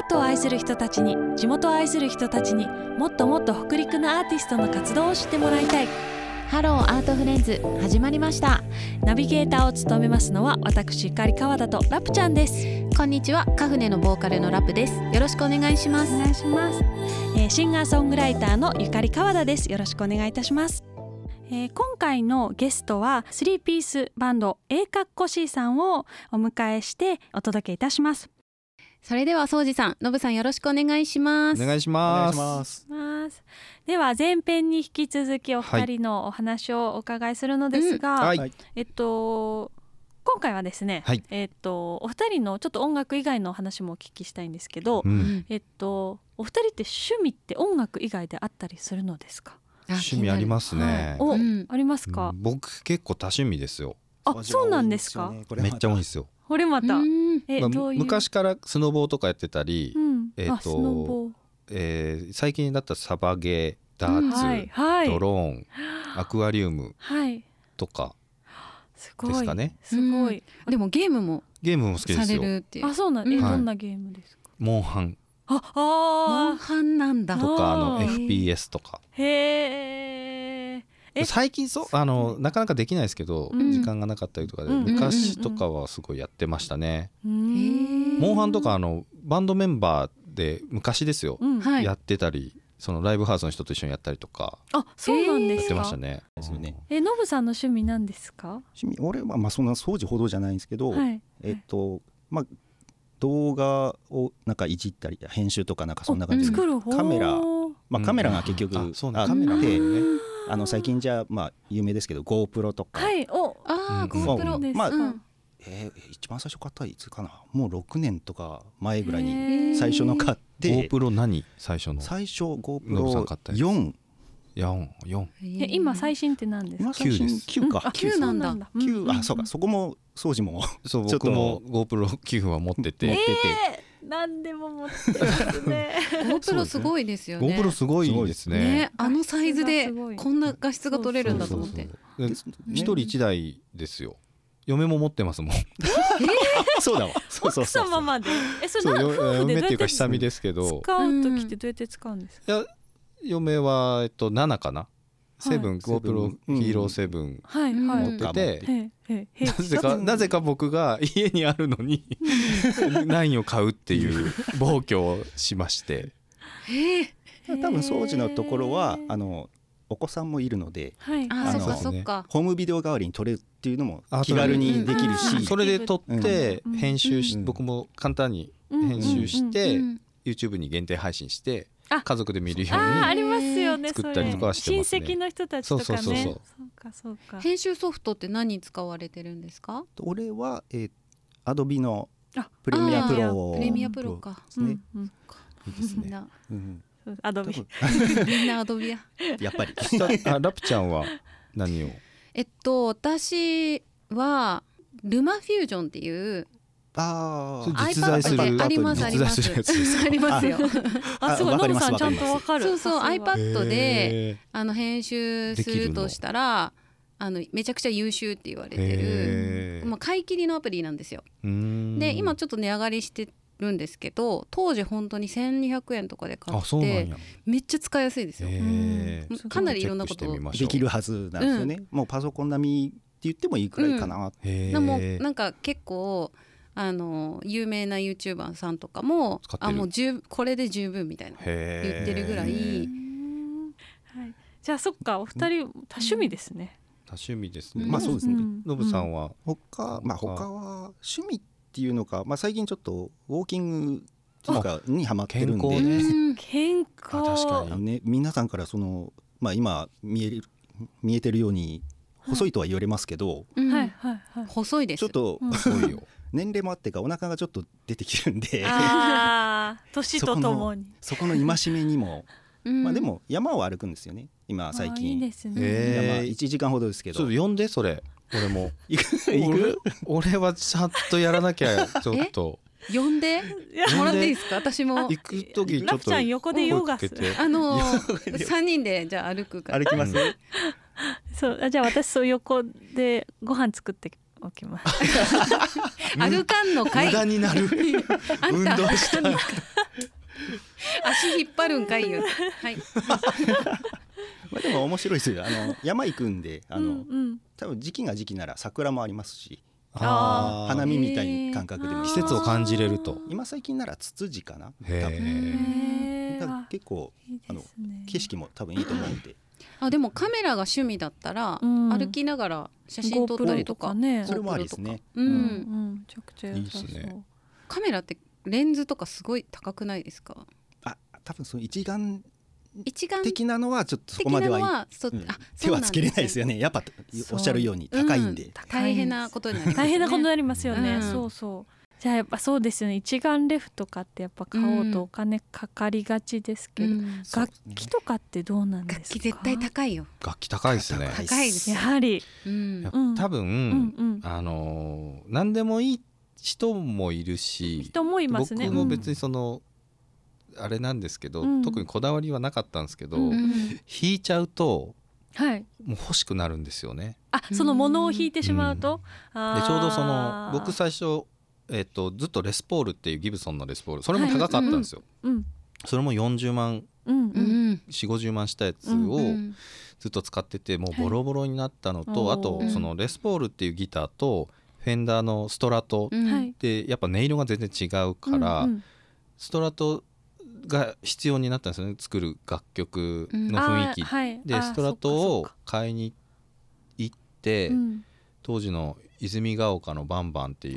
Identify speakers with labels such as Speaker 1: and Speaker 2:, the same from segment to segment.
Speaker 1: アートを愛する人たちに地元を愛する人たちにもっともっと北陸のアーティストの活動を知ってもらいたい。
Speaker 2: ハローアートフレンズ始まりました。
Speaker 1: ナビゲーターを務めますのは私ゆかり川田とラプちゃんです。
Speaker 2: こんにちはカフネのボーカルのラプです。よろしくお願いします。
Speaker 1: お願いします、えーシンガーソングライターのゆかり川田です。よろしくお願いいたします。えー今回のゲストはスリーピースバンド A かっこ C さんをお迎えしてお届けいたします
Speaker 2: それではそうじさんのぶさんよろしくお願いします
Speaker 3: お願いし
Speaker 4: お願
Speaker 3: ます。
Speaker 4: いします。
Speaker 1: ますでは前編に引き続きお二人のお話をお伺いするのですが、
Speaker 3: はい
Speaker 4: はい
Speaker 1: えっと今回はですね、
Speaker 3: はい
Speaker 1: えっとお二人のちょっと音楽以外のお話もお聞きしたいんですけど、
Speaker 3: うん、
Speaker 1: えっとお二人って趣味って音楽以外であったりするのですか？
Speaker 3: 趣味ありますね。
Speaker 1: お、
Speaker 2: うん
Speaker 1: ありますか？
Speaker 3: うん僕結構多趣味ですよ。
Speaker 1: あ、そうなんですか？
Speaker 3: めっちゃ多い。ですよ。
Speaker 1: これまた、
Speaker 2: うん
Speaker 1: え、
Speaker 3: まあ
Speaker 1: どういう？
Speaker 3: 昔からスノボーとかやってたり、
Speaker 1: うん、
Speaker 3: えっとえー最近だったらサバゲー、ダーツ、
Speaker 1: はいはい
Speaker 3: ドローン、アクアリウム
Speaker 1: はい、
Speaker 3: とか
Speaker 1: すごい
Speaker 3: ですかね。
Speaker 1: すごい。
Speaker 2: でもゲームも
Speaker 3: ゲームも好きで
Speaker 2: さ
Speaker 3: すよ。
Speaker 2: れるっていう
Speaker 1: あ、そうなん、え、
Speaker 2: うん
Speaker 1: どんなゲームですか？
Speaker 3: モンハン
Speaker 1: あ、
Speaker 2: モン
Speaker 1: あ
Speaker 2: ハンなんだ
Speaker 3: とかあの FPS とか。
Speaker 1: ー、へえ。え？
Speaker 3: 最近そう？あのなかなかできないですけど、
Speaker 1: うん。
Speaker 3: 時間がなかったりとかで、
Speaker 1: うん
Speaker 3: 昔とかはすごいやってましたね。
Speaker 1: うー。ん
Speaker 3: モンハンとかあのバンドメンバーで昔ですよ、
Speaker 1: うん、
Speaker 2: はい。
Speaker 3: やってたりそのライブハウスの人と一緒にやったりとか
Speaker 1: あ、そうなんで
Speaker 3: やっ
Speaker 1: すか。
Speaker 3: てましたね。
Speaker 1: え、ノブさんの趣味なんですか？
Speaker 4: 趣味俺はまあそんな掃除ほどじゃないんですけど、
Speaker 1: はい。
Speaker 4: えっとまあ動画をなんかいじったり編集とかなんかそんな感じで、
Speaker 1: 作る方？
Speaker 4: カメラ。まあカメラが
Speaker 3: うん
Speaker 4: 結局
Speaker 3: あそうね。
Speaker 4: あ
Speaker 3: カメラ
Speaker 4: って
Speaker 3: ね
Speaker 4: あの最近じゃまあ有名ですけど GoPro とか、
Speaker 1: はい、お、
Speaker 2: あー
Speaker 3: うん
Speaker 2: GoPro
Speaker 1: です。
Speaker 4: まあ
Speaker 2: うん。
Speaker 4: えー一番最初買ったらいつかな？もう6年とか前ぐらい
Speaker 1: へ
Speaker 4: に
Speaker 1: ー。
Speaker 4: 最初の買って、
Speaker 3: GoPro 何？最初の。
Speaker 4: 最初
Speaker 3: ノブさん買ったやつ。
Speaker 4: GoPro4
Speaker 3: 4四。
Speaker 1: え、今最新って何ですか？
Speaker 4: 今最新
Speaker 3: 9です。
Speaker 4: 9か。
Speaker 1: あ、
Speaker 2: 9なんだ。
Speaker 1: そう
Speaker 4: 9あそうか。そこも掃除も
Speaker 3: そう
Speaker 4: ちょっと
Speaker 3: 僕も GoPro9 は持ってて、
Speaker 4: 持ってて、
Speaker 1: えー、何でも持ってますね。
Speaker 2: GoPro すごいですよね。
Speaker 3: GoPro すごいですね。
Speaker 2: ねあのサイズでこんな画質が撮れるんだと思って。
Speaker 3: 一人一台ですよ。嫁も持ってますもん。
Speaker 4: そうだわ。そうそう
Speaker 1: 奥
Speaker 4: そう。
Speaker 1: 様まで？え、それ
Speaker 3: そうよ
Speaker 1: な夫婦でどう
Speaker 3: 嫁
Speaker 1: やって
Speaker 3: いうか下見ですけど。
Speaker 1: 使う時ってどうやって使うんですか？
Speaker 3: いや嫁はえっと7かな？セブン GoPro
Speaker 4: うん
Speaker 3: ヒーローセブン。持ってて、なぜかなぜか僕が家にあるのに 9を買うっていう暴挙をしまして。
Speaker 4: 多分掃除のところはあのお子さんもいるので
Speaker 1: はい。
Speaker 2: あ
Speaker 4: の
Speaker 2: そっか
Speaker 4: ホームビデオ代わりに撮れるっていうのも
Speaker 3: あ
Speaker 4: 気軽にできる
Speaker 1: うん。
Speaker 4: し
Speaker 3: それで撮って
Speaker 1: うん。
Speaker 3: 編集し
Speaker 4: うん。
Speaker 3: 僕も簡単に
Speaker 1: うん
Speaker 3: 編集し
Speaker 2: う
Speaker 3: て
Speaker 2: ん。
Speaker 3: YouTube に限定配信して
Speaker 1: あ
Speaker 3: 家族で見るよう
Speaker 1: あーあ
Speaker 3: に
Speaker 1: りますよね。
Speaker 3: 作ったりとかはしてますね。
Speaker 1: 親戚の人たちとかね。
Speaker 3: そうそうそうそう。
Speaker 1: そうかそうか。
Speaker 2: 編集ソフトって何使われてるんですか？
Speaker 4: 俺はえーアドビの
Speaker 1: あ
Speaker 4: プレミアプ
Speaker 2: あ
Speaker 4: ロ
Speaker 2: ープレミアプロか。
Speaker 4: ですね。
Speaker 1: うんうん。
Speaker 4: いいですね。
Speaker 2: みんな。
Speaker 4: うん
Speaker 1: アドビ。
Speaker 2: みんなアドビや。
Speaker 4: やっぱり。
Speaker 3: あラプちゃんは何を？
Speaker 2: えっと私はルマフュージョンっていう
Speaker 4: ああ
Speaker 3: 実在する
Speaker 2: iPad でありますあります。
Speaker 3: 実在するやつです。か
Speaker 2: ありますよ。
Speaker 1: あ、すごい。ノブさんちゃんと
Speaker 4: わか
Speaker 1: る。
Speaker 2: そうそう iPad で
Speaker 3: へ
Speaker 2: あの編集するとしたらあのめちゃくちゃ優秀って言われてるまあ買い切りのアプリなんですよ。で今ちょっと値上がりしてるんですけど当時本当に1200円とかで買ってめっちゃ使いやすいですよ。かなりいろんなこと
Speaker 4: できるはずなんですよね、もうパソコン並みって言ってもいいくらいかな、
Speaker 3: へー。
Speaker 2: なもうなんか結構あの有名な YouTuber さんとかもあもう十これで十分みたいな言ってるぐらい。
Speaker 1: うんはい。じゃあそっかお二人多趣味ですね。
Speaker 3: 多趣味ですね。
Speaker 2: うん。
Speaker 4: まあそうですね、
Speaker 1: ん。
Speaker 3: ノブさんは
Speaker 4: 他まあ
Speaker 3: 他
Speaker 4: 他は趣味っていうのか、まあ、最近ちょっとウォーキングっていうかにハマってるんで、
Speaker 3: 健康ね。確かに
Speaker 4: ね、皆さんからその、まあ、今見える見えてるように細いとは言われますけど、
Speaker 2: うん。
Speaker 1: はいはいはい。
Speaker 2: 細いです。
Speaker 4: ちょっと
Speaker 1: うん。
Speaker 3: すごいよ
Speaker 4: 年齢もあってかお腹がちょっと出てきてるんで
Speaker 1: 年とともに。
Speaker 4: そこの戒めにも、
Speaker 2: うん。
Speaker 4: まあでも山を歩くんですよね今最
Speaker 1: あーいい
Speaker 4: 近
Speaker 1: ですね。
Speaker 3: へー。
Speaker 4: 山1時間ほどですけど。
Speaker 3: ちょっと呼んでそれ。俺も。
Speaker 4: 行く行く
Speaker 3: 俺俺はちゃんとやらなきゃちょっと。
Speaker 2: 呼んで？もらっていいですか？私も。
Speaker 3: 行く時ちょっと
Speaker 1: ラプちゃん横でヨガする？
Speaker 2: あの 三人でじゃあ歩くから。
Speaker 4: 歩きます、
Speaker 3: うん。
Speaker 1: そうあじゃあ私そう横でご飯作っておきます。
Speaker 2: 歩かんのかい
Speaker 3: 無駄になる運
Speaker 2: た
Speaker 3: 動した。
Speaker 2: 足引っ張るんかいよはい。
Speaker 4: まあでも面白いですよ。あの山行くんであの、
Speaker 1: うんうん。
Speaker 4: 多分時期が時期なら桜もありますし
Speaker 1: あ
Speaker 4: 花見みたいな感覚でも。いい
Speaker 3: 季節を感じれると。
Speaker 4: 今最近ならツツジかな。多
Speaker 3: へ
Speaker 4: 分。
Speaker 3: え
Speaker 1: へー。
Speaker 4: だから結構
Speaker 1: いい
Speaker 4: あの
Speaker 1: ですね。
Speaker 4: 景色も多分いいと思うんで
Speaker 2: あでもカメラが趣味だったら、
Speaker 1: うん。
Speaker 2: 歩きながら写真撮ったりとか
Speaker 1: ね。
Speaker 4: それもありですね。
Speaker 2: うん、
Speaker 1: うん。うん。めちゃくちゃ
Speaker 3: いいっすね。
Speaker 2: カメラってレンズとかすごい高くないですか？
Speaker 4: あ多分その一眼
Speaker 2: 一眼
Speaker 4: 的なのはちょっとそ
Speaker 2: 的
Speaker 4: こまではうん。
Speaker 2: あ
Speaker 4: 手はつけれないですよ
Speaker 2: ね。
Speaker 4: ね。やっぱおっしゃるように高いんで、
Speaker 2: 大変なことになりますよね。
Speaker 1: 大変なことになりますよね、
Speaker 2: うん。
Speaker 1: そうそうじゃあやっぱそうですよね。一眼レフとかってやっぱ買おうとお金かかりがちですけど、
Speaker 2: うん。
Speaker 1: 楽器とかってどうなんですか？
Speaker 2: 楽器絶対高いよ、
Speaker 3: 楽器高いですね。
Speaker 4: 高い
Speaker 2: です
Speaker 1: やはり、
Speaker 2: うん。
Speaker 3: 多分、
Speaker 1: うんうん、
Speaker 3: あのー何でもいい人もいるし
Speaker 1: 人もいますね。
Speaker 3: 僕も別にその、あれなんですけど、
Speaker 1: うん。
Speaker 3: 特にこだわりはなかったんですけど、
Speaker 1: うん。
Speaker 2: うん
Speaker 3: 弾いちゃうと
Speaker 1: はい。
Speaker 3: もう欲しくなるんですよね。
Speaker 1: あその物を弾いてしまうと、あー
Speaker 3: でちょうどその僕最初、えっとずっとレスポールっていうギブソンのレスポールそれも高かったんですよ。
Speaker 1: うん
Speaker 3: それも40万
Speaker 1: うん
Speaker 2: う
Speaker 1: うん
Speaker 2: ん。
Speaker 3: 4 5 0万したやつ
Speaker 1: うん
Speaker 3: を
Speaker 2: うん。
Speaker 3: ずっと使っててもうボロボロになったのと、
Speaker 1: はい。
Speaker 3: あとそのレスポールっていうギターとフェンダーのストラト
Speaker 2: うん。
Speaker 1: はい。
Speaker 3: でやっぱ音色が全然違うから、
Speaker 1: うんうん。
Speaker 3: ストラトが必要になったんですよね作る楽曲の雰囲気、
Speaker 1: あーはい。
Speaker 3: でストラトを買いに行って、当時の泉ヶ丘のバンバンっていう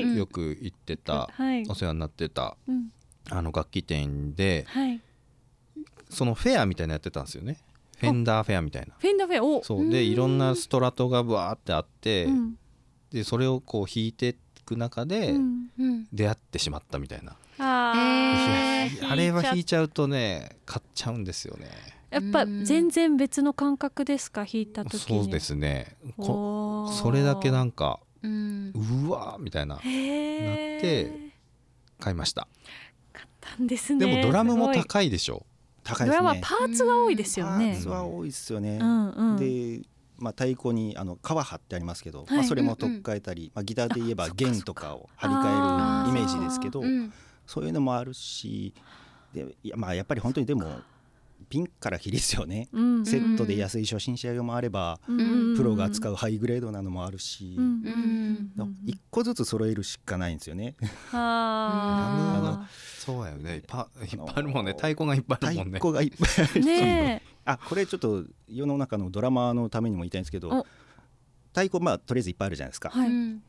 Speaker 3: よく行ってた
Speaker 1: はい。
Speaker 3: お世話になってた
Speaker 1: うん。
Speaker 3: あの楽器店で
Speaker 1: はい。
Speaker 3: そのフェアみたいなのやってたんですよね。フェンダーフェアみたいな。
Speaker 1: フェンダーフェアお。
Speaker 3: そう。でいろんなストラトがブワーってあって、
Speaker 1: うん。
Speaker 3: でそれをこう弾いていく中で
Speaker 1: うん。
Speaker 2: うん。
Speaker 3: 出会ってしまったみたいな、
Speaker 1: あ
Speaker 2: へ
Speaker 1: ー
Speaker 3: あれは弾
Speaker 1: 弾いちゃ
Speaker 3: うとね買っちゃうんですよね。
Speaker 1: やっぱ全然別の感覚ですか？弾いた時に。
Speaker 3: そうですね。それだけなんか
Speaker 2: うん。
Speaker 3: うわーみたいななって買いました。
Speaker 1: 買ったんですね。
Speaker 3: でもドラムも高いでしょ。
Speaker 1: ドラマは
Speaker 4: 高いですね。
Speaker 1: パーツが多いですよ
Speaker 4: パー
Speaker 1: ね
Speaker 4: ツは多いですよね、
Speaker 1: うんうん。
Speaker 4: で、まあ、太鼓にあの皮張ってありますけど、
Speaker 1: はい。
Speaker 4: まあ、それも取っ替えたり、まあ、ギターで言えば弦とかを張り替えるイメージですけど
Speaker 2: うん。
Speaker 4: そういうのもあるしでいや,、まあ、やっぱり本当にでもピンからキリですよね、
Speaker 1: うん。
Speaker 4: セットで安い初心者用もあれば、
Speaker 1: うん。
Speaker 4: プロが使うハイグレードなのもあるし、
Speaker 1: うん。うん。うん。
Speaker 4: 一個ずつ揃えるしかないんですよね。
Speaker 1: あ。
Speaker 3: そうやよね。いっぱいいっぱいあるもんね。太鼓がいっぱいあ
Speaker 4: 太
Speaker 3: るもんね。
Speaker 4: 鼓がいっぱいある
Speaker 1: ーね
Speaker 4: あこれちょっと世の中のドラマーのためにも言いたいんですけど
Speaker 1: お。
Speaker 4: 太鼓まあとりあえずいっぱいあるじゃないですか、
Speaker 1: えはい。
Speaker 2: うん。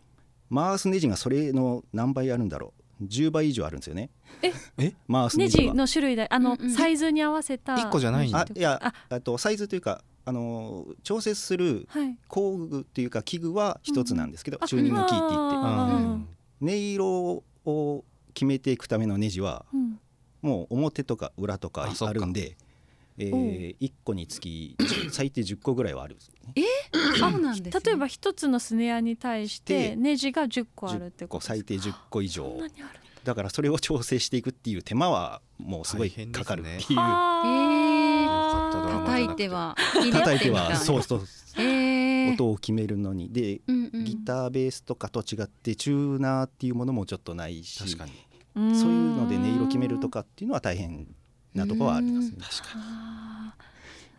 Speaker 4: 回すネジがそれの何倍あるんだろう10倍以上あるんですよね。
Speaker 1: え？
Speaker 3: え？
Speaker 1: ネ
Speaker 4: 回すネジ
Speaker 1: の種類であの
Speaker 2: うんうん
Speaker 1: サイズに合わせた。
Speaker 3: 一個じゃないんだ。
Speaker 4: あいや
Speaker 1: あ
Speaker 4: あとサイズというかあのー調節する
Speaker 1: はい。
Speaker 4: 工具っていうか器具は一つなんですけど、
Speaker 1: あ
Speaker 4: チューニングキーって言って。音色を決めていくためのネジは
Speaker 1: うん。
Speaker 4: もう表とか裏とか。
Speaker 3: あ
Speaker 4: るんで、えー、1個につき最低10個ぐらいはあるんですよね。
Speaker 2: そうなんですね。
Speaker 1: 例えば一つのスネアに対して
Speaker 4: で
Speaker 1: ネジが10個あるって
Speaker 4: 10
Speaker 1: こと
Speaker 4: 個最低10個以
Speaker 1: そ
Speaker 4: 上
Speaker 1: んなにある
Speaker 4: だ。からそれを調整していくっていう手間はもうすごいかかるっていう、
Speaker 1: あー。
Speaker 3: よかった
Speaker 2: 叩いては
Speaker 4: 叩いてはそうそう
Speaker 2: へー。
Speaker 4: 音を決めるのに。で
Speaker 2: うんうん。
Speaker 4: ギターベースとかと違ってチューナーっていうものもちょっとないし。
Speaker 3: 確かに。
Speaker 1: うん。
Speaker 4: そういうので音色決めるとかっていうのは大変なところはありますね。
Speaker 3: 確かに。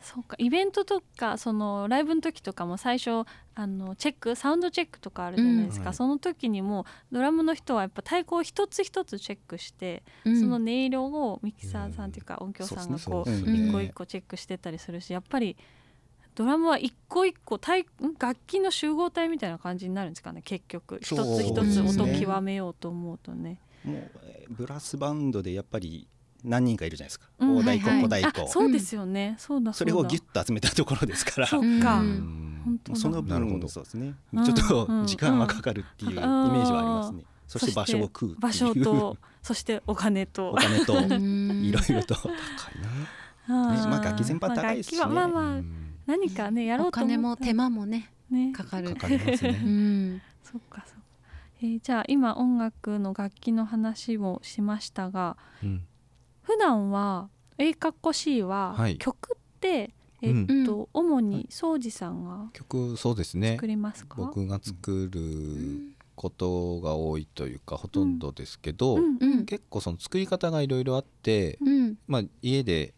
Speaker 1: そうかイベントとかそのライブの時とかも最初あのチェックサウンドチェックとかあるじゃないですか、
Speaker 3: うん。はい
Speaker 1: その時にもドラムの人はやっぱ太鼓を一つ一つチェックして、
Speaker 2: うん。
Speaker 1: その音色をミキサーさんっていうか音響さんがこう一個一個チェックしてたりするしやっぱりドラムは一個一個楽器の集合体みたいな感じになるんですかね結局。一つ一つ
Speaker 2: ね
Speaker 1: 音極めようと思うとね。
Speaker 4: もうえーブラスバンドでやっぱり何人かいるじゃないですか、
Speaker 1: うん
Speaker 4: 大太鼓、
Speaker 2: はい。はい
Speaker 4: 小太鼓、
Speaker 1: あそうですよね、そうだ
Speaker 4: それをギュ
Speaker 1: ッ
Speaker 4: ッと集めたところですから。
Speaker 1: そか、
Speaker 4: その分
Speaker 3: なるほど。
Speaker 4: そうですね。
Speaker 1: うん
Speaker 4: ちょっと
Speaker 1: うん
Speaker 4: 時間はかかるっていうイメージはありますね、そして場所を食う
Speaker 1: 場所と そしてお金と。
Speaker 4: お金と
Speaker 2: うん。
Speaker 4: いろいろと。
Speaker 3: 高い
Speaker 1: あー。
Speaker 4: まあ楽器全般高いですしね。
Speaker 1: まあ楽器はまあ何かねやろ
Speaker 2: お
Speaker 1: うと思ったら
Speaker 2: 金も手間もね
Speaker 1: ね。
Speaker 2: かかる。
Speaker 3: かかります
Speaker 2: う
Speaker 3: ね
Speaker 2: ん。
Speaker 1: そっかそっか、えーじゃあ今音楽の楽器の話もしましたが
Speaker 3: うん
Speaker 1: 普段は A かっこ C は
Speaker 3: はい。
Speaker 1: 曲って、えっと、主に庄司さんが
Speaker 3: 曲そうですね。
Speaker 1: 作りますか、
Speaker 3: 僕が作ることが多いというかほとんどですけど、
Speaker 1: うん。
Speaker 2: うん。
Speaker 3: 結構その作り方がいろいろあって、
Speaker 2: うん。
Speaker 3: まあ、家で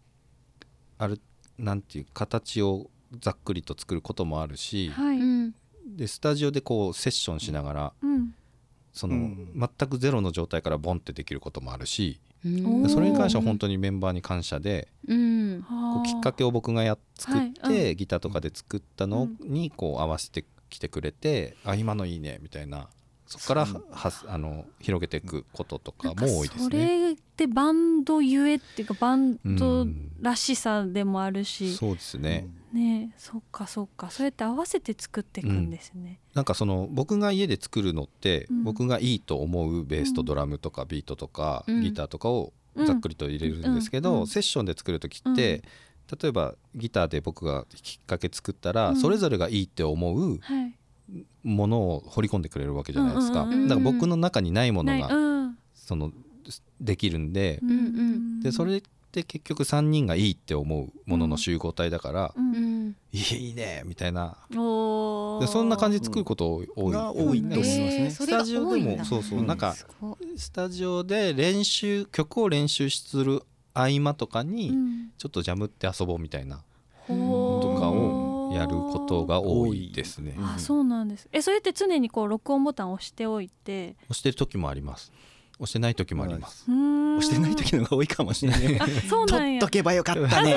Speaker 3: あるなんていう形をざっくりと作ることもあるし、
Speaker 1: はい、
Speaker 2: うん。
Speaker 3: でスタジオでこうセッションしながら
Speaker 1: うん。
Speaker 3: その、
Speaker 4: うん。
Speaker 3: 全くゼロの状態からボンってできることもあるしそれに関しては本当にメンバーに感謝で
Speaker 2: うん。
Speaker 3: こうきっかけを僕がやっ作って、
Speaker 1: はい。うん。
Speaker 3: ギターとかで作ったのにこう合わせてきてくれて、あ今のいいねみたいなそこからははあの広げていくこととかも多いです
Speaker 1: そ
Speaker 3: ね。
Speaker 1: れってバンドゆえっていうかバン
Speaker 3: う
Speaker 1: ド
Speaker 3: ん
Speaker 1: らしさでもあるし、
Speaker 3: そうですね、
Speaker 1: ねえそっかそっか。そうやって合わせて作っていくんですね。
Speaker 3: なんかその僕が家で作るのって、
Speaker 1: うん。
Speaker 3: 僕がいいと思うベースと
Speaker 1: うん
Speaker 3: ドラムとかビートとか、
Speaker 2: うん。
Speaker 3: ギターとかをざっくりと入れるんですけど、
Speaker 1: うん。うん。
Speaker 3: セッションで作る時って、例えばギターで僕がきっかけ作ったら、
Speaker 1: うん。
Speaker 3: それぞれがいいって思う
Speaker 1: はい。
Speaker 3: ものを掘り込んでくれるわけじゃないですか、だから僕の中にないものが
Speaker 1: うん、
Speaker 3: そのできるんで、でそれって結局3人がいいって思うものの集合体だからいいねみたいな。そんな感じで作ること多い、
Speaker 4: が多いと思いますね。
Speaker 3: スタジオでもそうそう、
Speaker 4: うん。
Speaker 3: なんかスタジオで練習曲を練習する合間とかに、
Speaker 1: うん。
Speaker 3: ちょっとジャムって遊ぼうみたいな。とかをやることが多いですね。
Speaker 1: あそうなんです。えそれって常にこう録音ボタンを押しておいて？
Speaker 3: 押してる時もあります。押してない時もあります。
Speaker 1: 押
Speaker 4: 押してない時のが多いかもしれない。
Speaker 1: あ そうなんや。
Speaker 4: 取っとけばよかったね。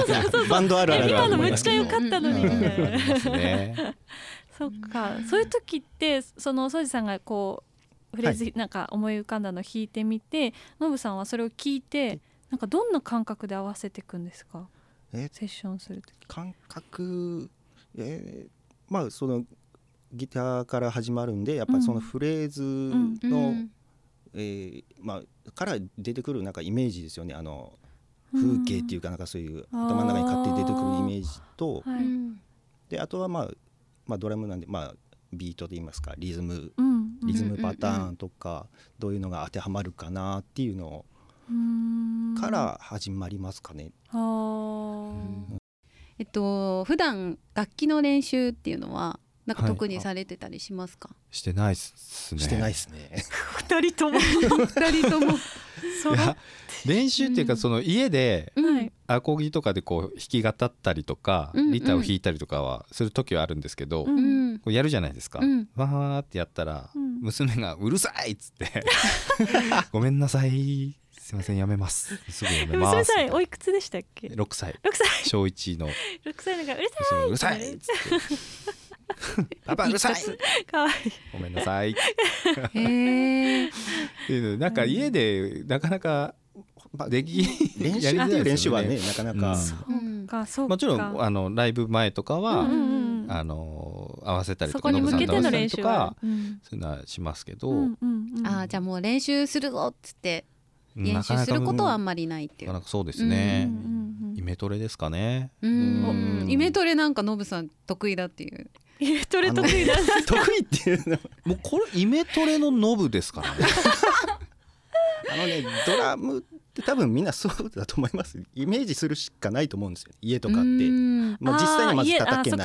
Speaker 4: バンドあるある
Speaker 1: 今のめっちゃ良かったのに。みたいな。そっか。そういう時ってそのソジさんがこうフレーズなんか思い浮かんだのを弾いてみてノブさんはそれを聞いてなんかどんな感覚で合わせていくんですか？
Speaker 4: え？
Speaker 1: セッションする時。
Speaker 4: 感覚えーまあそのギターから始まるんでやっぱりそのフレーズの、
Speaker 2: うん。
Speaker 4: えーまあ、から出てくるなんかイメージですよね。あの風景っていうかなんかそういう
Speaker 1: うん
Speaker 4: 頭の中に勝手に出てくるイメージと
Speaker 1: はい。
Speaker 2: うん。
Speaker 4: であとはまあ、まあ、ドラムなんで、まあ、ビートで言いますかリズム。
Speaker 1: うん。
Speaker 4: リズムパターンとかどういうのが当てはまるかなっていうの
Speaker 1: うん。
Speaker 4: から始まりますかね。
Speaker 1: あー
Speaker 2: えっと普段楽器の練習っていうのはなんか
Speaker 3: はい。
Speaker 2: 特にされてたりしますか、
Speaker 3: してないっすね。
Speaker 4: してないですね。
Speaker 1: 二人とも。
Speaker 2: 二人とも。
Speaker 3: いや練習っていうか
Speaker 2: うん。
Speaker 3: その家で
Speaker 1: はい
Speaker 3: アコギとかでこう弾き語ったりとかギターを弾いたりとかはする時はあるんですけど、
Speaker 1: う
Speaker 3: こ
Speaker 2: うん。ん
Speaker 3: うやるじゃないですか。
Speaker 2: うん。
Speaker 3: わーってやったら
Speaker 1: うん。
Speaker 3: 娘が「うるさい!」っつって「ごめんなさいすいませんやめます。すぐやめま
Speaker 1: 娘
Speaker 3: す」
Speaker 1: さんおいくつでしたっけ
Speaker 3: ？6歳。
Speaker 1: 六歳。
Speaker 3: 小1の。
Speaker 1: 六歳だからうるさ
Speaker 3: 娘がうるさい!」っつって「パパうるさい!」
Speaker 1: いかわいい。
Speaker 3: ごめんなさい。っ
Speaker 2: へえ
Speaker 3: ていうのなんか家でなかなかでき
Speaker 4: 練習練習はねなかなか、
Speaker 3: うん。
Speaker 2: うん
Speaker 1: かそうか。
Speaker 3: もちろんあのライブ前とかは、あの合わせたりと
Speaker 1: そこに向けての練習は。
Speaker 3: か
Speaker 1: うん。
Speaker 3: そういうのはしますけど、
Speaker 2: あーじゃあもう練習するぞっつって練習することはあん。まりないっていう
Speaker 3: なかなかそうですね、
Speaker 1: うんうんうん
Speaker 3: イメトレですかね。
Speaker 2: イメトレなんかノブさん得意だっていう。
Speaker 1: イメトレ得意だ。
Speaker 4: 得意っていうの
Speaker 3: もうこれイメトレのノブですからね。
Speaker 4: あのねドラムって多分みんなそうだと思います。イメージするしかないと思うんですよ。家とかって。
Speaker 2: うん。
Speaker 4: まあ、実際にまず叩け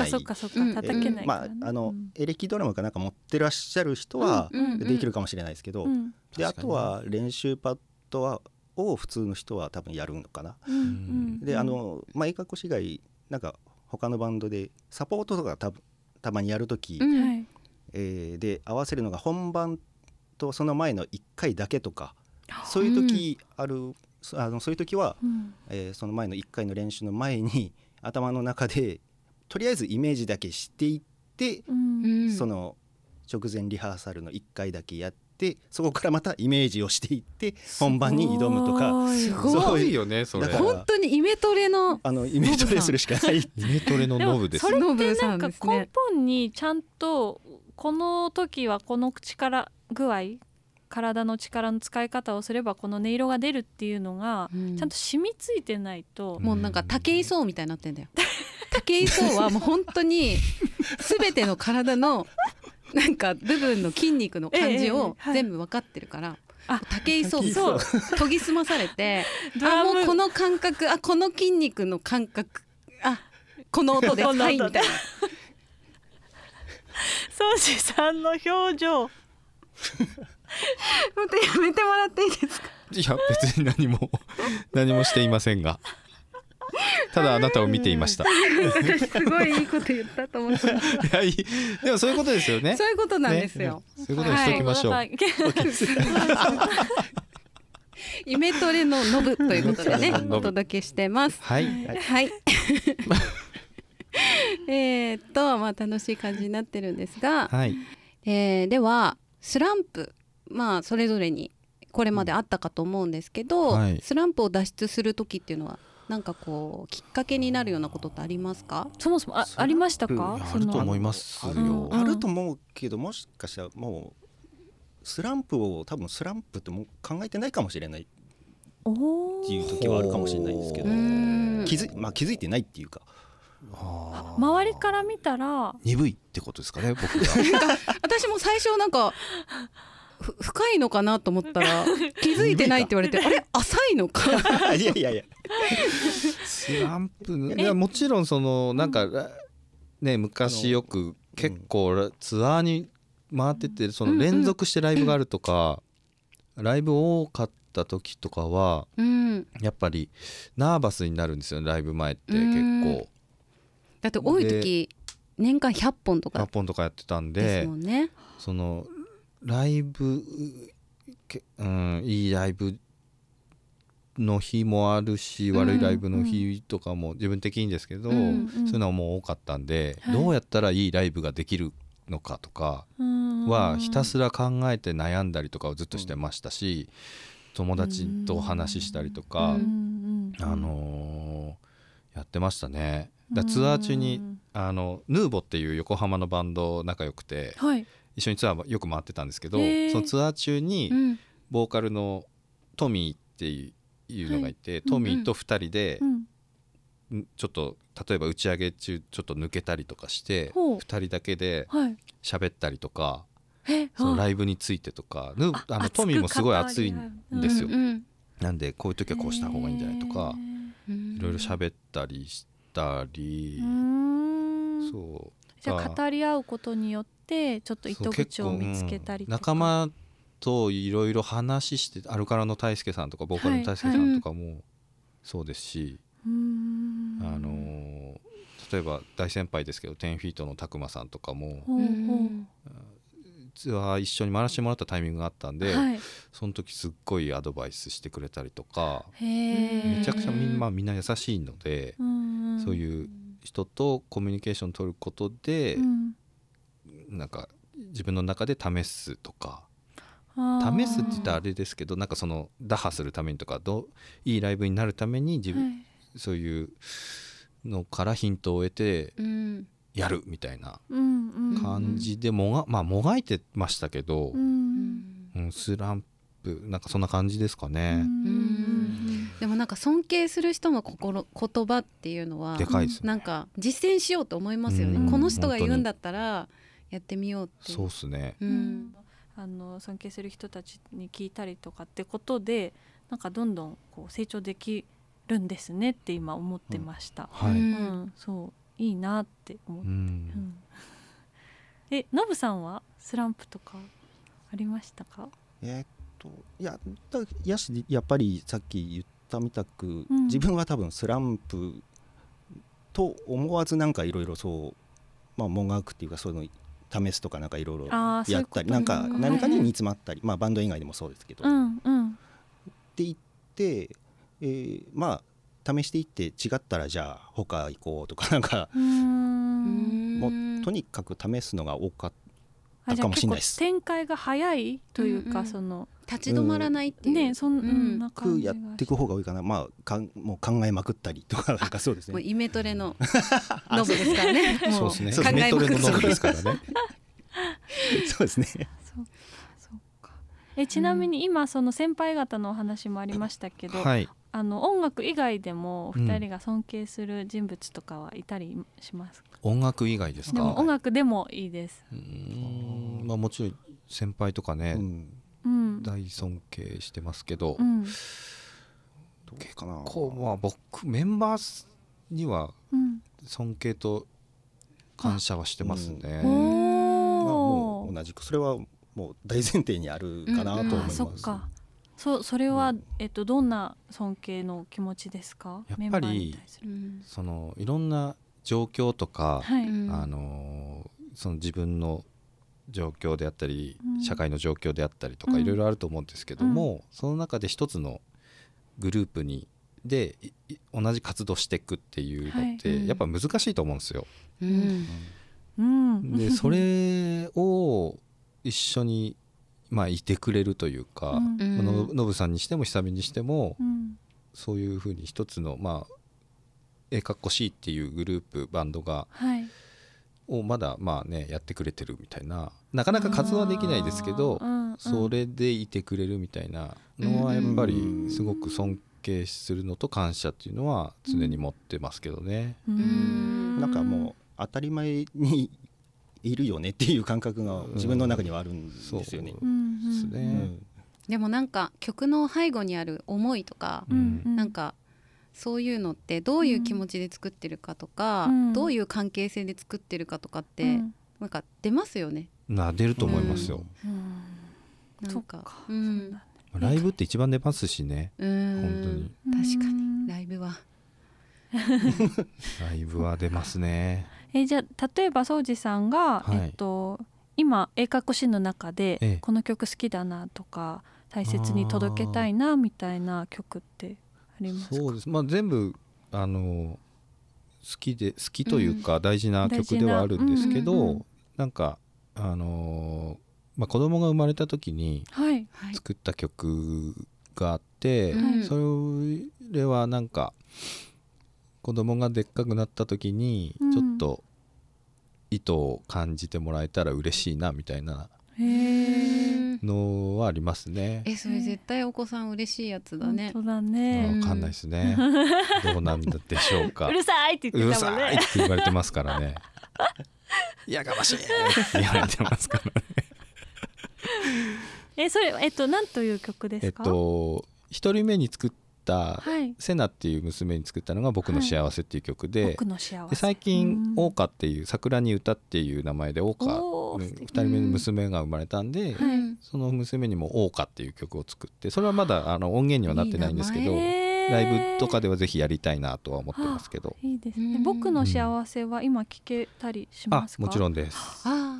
Speaker 4: ない。まああの
Speaker 1: うん。
Speaker 4: エレキドラムかなんか持ってらっしゃる人はできるかもしれないですけど、
Speaker 1: うん。
Speaker 4: であとは練習パッドはを普通の人は多分やるのかな。
Speaker 1: うん。うん。
Speaker 4: であのまあ英格以外なんか他のバンドでサポートとかたたまにやるとき、
Speaker 2: うん。
Speaker 1: はい。
Speaker 4: えーで合わせるのが本番とその前の1回だけとかそういう時ある、そあのそういう時は、
Speaker 1: うん。
Speaker 4: えーその前の1回の練習の前に頭の中でとりあえずイメージだけしていって、
Speaker 1: うん。
Speaker 2: うん
Speaker 4: その直前リハーサルの1回だけやってそこからまたイメージをしていって本番に挑むとか。
Speaker 1: す
Speaker 2: すごい
Speaker 3: よねそれ。
Speaker 2: 本当にイメトレの
Speaker 4: あのイメージトレするしかない。
Speaker 3: イメトレのノブです
Speaker 1: それ
Speaker 2: ノブ
Speaker 1: ってなんか
Speaker 2: さんですね。
Speaker 1: 根本にちゃんとこの時はこの力具合体の力の使い方をすればこの音色が出るっていうのが
Speaker 2: うん。
Speaker 1: ちゃんと染みついてないと、
Speaker 2: もうなんか武井壮みたいになってんだよ。武井壮はもう本当に全ての体のなんか部分の筋肉の感じ
Speaker 1: ええ
Speaker 2: を
Speaker 1: はい。
Speaker 2: 全部分かってるから、
Speaker 1: あ
Speaker 2: 武井壮
Speaker 4: 武井
Speaker 1: 壮
Speaker 2: 研ぎ澄まされてあもうこの感覚あこの筋肉の感覚あこの音です。
Speaker 1: この音
Speaker 2: はいみたいな。
Speaker 1: 宗司さんの表情。
Speaker 2: 本当やめてもらっていいですか？
Speaker 3: いや別に何も何もしていませんがただあなたを見ていました。い
Speaker 2: すごいいいこと言ったと思った
Speaker 3: やいい。でもそういうことですよね。
Speaker 2: そういうことなんですよ、
Speaker 3: そういうことにしておきましょう、
Speaker 1: はい。
Speaker 2: イメトレのノブということでねお届けしてます。
Speaker 3: はい。
Speaker 2: はい。えーっとまあ楽しい感じになってるんですが、
Speaker 3: はい。
Speaker 2: えーではスランプまあそれぞれにこれまであったかと思うんですけど、
Speaker 3: はい。
Speaker 2: スランプを脱出する時っていうのはなんかこうきっかけになるようなことってありますか？
Speaker 1: そもそもあありましたか？
Speaker 3: あると思いますよ、
Speaker 1: うん。
Speaker 4: あると思うけどもしかしたらもうスランプを多分スランプってもう考えてないかもしれないっていう時はあるかもしれない。ですけど気づ,、まあ、気づいてないっていうか。
Speaker 1: 周りから見たら
Speaker 3: 鈍いってことですかね僕が
Speaker 2: 私も最初なんかふ深いのかなと思ったら 気づいてないって言われてあれ？浅いのか？
Speaker 4: いやいやいや。
Speaker 3: スランプいやもちろんそのなんかね昔よく結構ツアーに回っててその連続してライブがあるとかライブ多かった時とかは
Speaker 2: うん。
Speaker 3: やっぱりナーバスになるんですよねライブ前って結構。
Speaker 2: だって多い時年間100本と
Speaker 3: 100
Speaker 2: か
Speaker 3: 本とかやってたん
Speaker 2: で
Speaker 3: です
Speaker 2: もんね。
Speaker 3: そのライブけうんいいライブの日もあるし、
Speaker 2: うん
Speaker 3: 悪いライブの日とかも自分的にですけど、
Speaker 2: うん
Speaker 3: そういうのはもう多かったんで、
Speaker 1: はい。
Speaker 3: どうやったらいいライブができるのかとかはひたすら考えて悩んだりとかをずっとしてましたし、友達とお話ししたりとか、
Speaker 2: うん
Speaker 3: あのーやってましたね。だツアー中にあのヌーボっていう横浜のバンド仲良くて
Speaker 1: はい
Speaker 3: 一緒にツアーよく回ってたんですけどそのツアー中に
Speaker 2: うん。
Speaker 3: ボーカルのトミーっていうのがいて、トミーと2人で
Speaker 1: う、ん
Speaker 3: ん。ちょっと例えば打ち上げ中ちょっと抜けたりとかして
Speaker 1: ほう。
Speaker 3: 2人だけで
Speaker 1: はい。
Speaker 3: 喋ったりとか
Speaker 1: え
Speaker 3: そのラ
Speaker 1: イ
Speaker 3: イブについてとか
Speaker 1: あ
Speaker 3: あのトミーもすごい熱いんですよ。
Speaker 2: うん
Speaker 3: なんでこういう時はこうした方がいいんじゃないとか
Speaker 2: うん
Speaker 3: いろいろ喋ったりしたり
Speaker 1: う、ん。
Speaker 3: そう。
Speaker 1: じゃあ語り合うことによってちょっと糸口を見つけたりとか、
Speaker 3: うん仲間といろいろ話してアルカラの大輔さんとかボーカルの大輔さんとかもそうですし、
Speaker 1: うん。
Speaker 3: あのー例えば大先輩ですけど10フィートの拓磨さんとかもツアー一緒に回らせてもらったタイミングがあったんで、
Speaker 1: はい、
Speaker 3: その時すっごいアドバイスしてくれたりとか
Speaker 1: へえ
Speaker 3: めちゃくちゃみんなみんな優しいので、
Speaker 1: うん。
Speaker 3: そういう人とコミュニケーション取ることで、
Speaker 1: うん
Speaker 3: なんか自分の中で試すとか。試すって言ったらあれですけどなんかその打破するためにとかどういいライブになるために自分、
Speaker 1: はい。
Speaker 3: そういうのからヒントを得て
Speaker 2: うん。
Speaker 3: やるみたいな感じでもが、まあもがいてましたけど
Speaker 1: う、ん。
Speaker 3: うんスランプなんかそんな感じですかね。
Speaker 2: うん。でもなんか尊敬する人の心言葉っていうのは
Speaker 3: でかいですね。
Speaker 2: なんか実践しようと思いますよね、
Speaker 3: うん。
Speaker 2: この人が言うんだったらやってみようって
Speaker 3: そうっすね。
Speaker 2: う
Speaker 1: うんんあの尊敬する人たちに聞いたりとかってことでなんかどんどんこう成長できるんですねって今思ってました。
Speaker 3: はい。
Speaker 2: う
Speaker 1: うんん、そういいなって思って。
Speaker 3: うん
Speaker 1: うんえ、ノブさんはスランプとかありましたか？
Speaker 4: えーっといやだやしやっぱりさっき言ったみたく、
Speaker 1: うん
Speaker 4: 自分は多分スランプと思わずなんかいろいろそうまあもがくっていうかそういうの試すとかなんかいろいろやったりなんか何かに
Speaker 1: はい
Speaker 4: 煮詰まったり、まあバンド以外でもそうですけど、
Speaker 1: う
Speaker 4: っ
Speaker 1: んうん。
Speaker 4: て言って、えーまあ試していって違ったらじゃあ他行こうとかなんか。もうとにかく試すのが多かっ
Speaker 1: あじゃあ
Speaker 4: かもしんないです。
Speaker 1: 結構展開が早いというか、
Speaker 2: うんうん。
Speaker 1: その
Speaker 2: 立ち止まらないっていう、
Speaker 1: ねそん、
Speaker 2: う
Speaker 1: うんん、な感
Speaker 4: く
Speaker 1: じが。
Speaker 4: やっていく方が多いかな。まあかんもう考えまくったりとかなんかそうですね。
Speaker 2: イメトレのノブですからね。も
Speaker 3: そうですね。
Speaker 2: 考えまく
Speaker 3: のノブですからね。
Speaker 4: そうですね。
Speaker 1: そうかそうか。えちなみに今その先輩方のお話もありましたけど、
Speaker 3: はい。
Speaker 1: あの音楽以外でも二人が尊敬する人物とかはいたりしますか、
Speaker 3: 音楽以外ですか？
Speaker 1: でも音楽でもいいです。
Speaker 3: うーんまあもちろん先輩とかね、
Speaker 4: うん
Speaker 1: うん。
Speaker 3: 大尊敬してますけど、
Speaker 1: うん。
Speaker 4: どうかな
Speaker 3: こうまあ僕メンバーには
Speaker 1: うん。
Speaker 3: 尊敬と感謝はしてますね。
Speaker 1: お
Speaker 4: まあ、
Speaker 1: お
Speaker 4: もう同じくそれはもう大前提にあるかなと思い
Speaker 1: あ
Speaker 4: ます。
Speaker 1: そっかそそれは、えっとどんな尊敬の気持ちですか？
Speaker 3: やっぱりそのいろんな状況とか、
Speaker 1: はい、
Speaker 2: うん。
Speaker 3: あのその自分の状況であったり、
Speaker 1: うん。
Speaker 3: 社会の状況であったりとか
Speaker 1: うん。
Speaker 3: いろいろあると思うんですけども、その中で一つのグループにで同じ活動していくっていうのっ
Speaker 2: はい。
Speaker 3: てやっぱ難しいと思うんですよ。
Speaker 2: うん。
Speaker 1: うん、
Speaker 3: でそれを一緒にまあいてくれるというか、ノブさんにしても久美にしても
Speaker 1: うん。
Speaker 3: そういうふうに一つのまあええかっこしいっていうグループバンドが
Speaker 1: はい。
Speaker 3: をまだまあねやってくれてるみたいななかなか活動はできないですけどそれでいてくれるみたいなのはやっぱりすごく尊敬するのと感謝っていうのは常に持ってますけどね。
Speaker 1: う
Speaker 2: うん。
Speaker 4: なんかもう当たり前にいるよねっていう感覚が自分の中にはあるんですよね。
Speaker 3: で
Speaker 2: もなんか曲の背後にある思いとか、
Speaker 1: うん。うん。
Speaker 2: なんかそういうのってどういう気持ちで作ってるかとか、
Speaker 1: うん。
Speaker 2: どういう関係性で作ってるかとかって、
Speaker 1: うん。
Speaker 2: なんか出ますよね。
Speaker 3: な出ると思いますよ。
Speaker 1: うん。
Speaker 2: なん
Speaker 1: か。
Speaker 2: か、うん、
Speaker 3: ライブって一番出ますしね
Speaker 2: うん。
Speaker 3: 本
Speaker 2: 確か
Speaker 1: うん。
Speaker 2: に。ライブは。
Speaker 3: ライブは出ますね。
Speaker 1: えじゃあ例えば宗司さんが、
Speaker 3: はい。
Speaker 1: えっと今英の中で、
Speaker 3: ええ。
Speaker 1: この曲好きだなとか大切に届けたいなみたいな曲ってありますか？
Speaker 3: そうです。まあ全部あの好きで好きというか大事な曲ではあるんですけど、
Speaker 1: うんうんうん。
Speaker 3: なんかあのまあ子供が生まれた時に
Speaker 1: はい。
Speaker 2: はい。
Speaker 3: 作った曲があって、
Speaker 2: うん
Speaker 3: それはなんか子供がでっかくなった時に
Speaker 1: うん
Speaker 3: ちょっと意図を感じてもらえたら嬉しいなみたいなのはありますね。
Speaker 2: えそれ絶対お子さん嬉しいやつだね。
Speaker 1: 本当だね、
Speaker 2: うん
Speaker 3: わかんないですね。どうなんでしょうか。
Speaker 1: うるさいって
Speaker 3: う
Speaker 1: 言っ
Speaker 3: るさいっ
Speaker 1: てたもんね
Speaker 3: て言われてますからね。やかましいって言われてますからね。
Speaker 1: えそれえっと何という曲で
Speaker 3: えっ
Speaker 1: すか、
Speaker 3: と一人目に作った
Speaker 1: はい。
Speaker 3: セナっていう娘に作ったのが「僕の幸せ」っていう曲で,、
Speaker 1: 僕の幸せ。
Speaker 3: で最近「
Speaker 1: うん。
Speaker 3: 桜花」っていう「桜に歌」っていう名前で桜花
Speaker 1: おー
Speaker 3: 二人目の娘が生まれたんで、その娘にも「桜花」っていう曲を作ってそれはまだあ。の音源にはなってないんですけどライブとかではぜひやりたいなとは思ってますけど。
Speaker 1: いいですね。
Speaker 2: うん。
Speaker 1: 僕の幸せは今聞けたりし
Speaker 3: あ
Speaker 1: ますか
Speaker 3: もちろんです。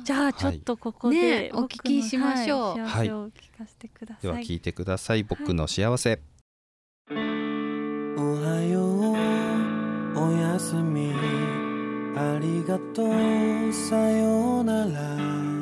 Speaker 1: じゃあちょっとここで、
Speaker 2: お聞きしましょう。
Speaker 1: はい幸せを聞かせてください、
Speaker 3: では聞いてください「僕の幸せ」
Speaker 5: おはようおやすみ。ありがとうさようなら。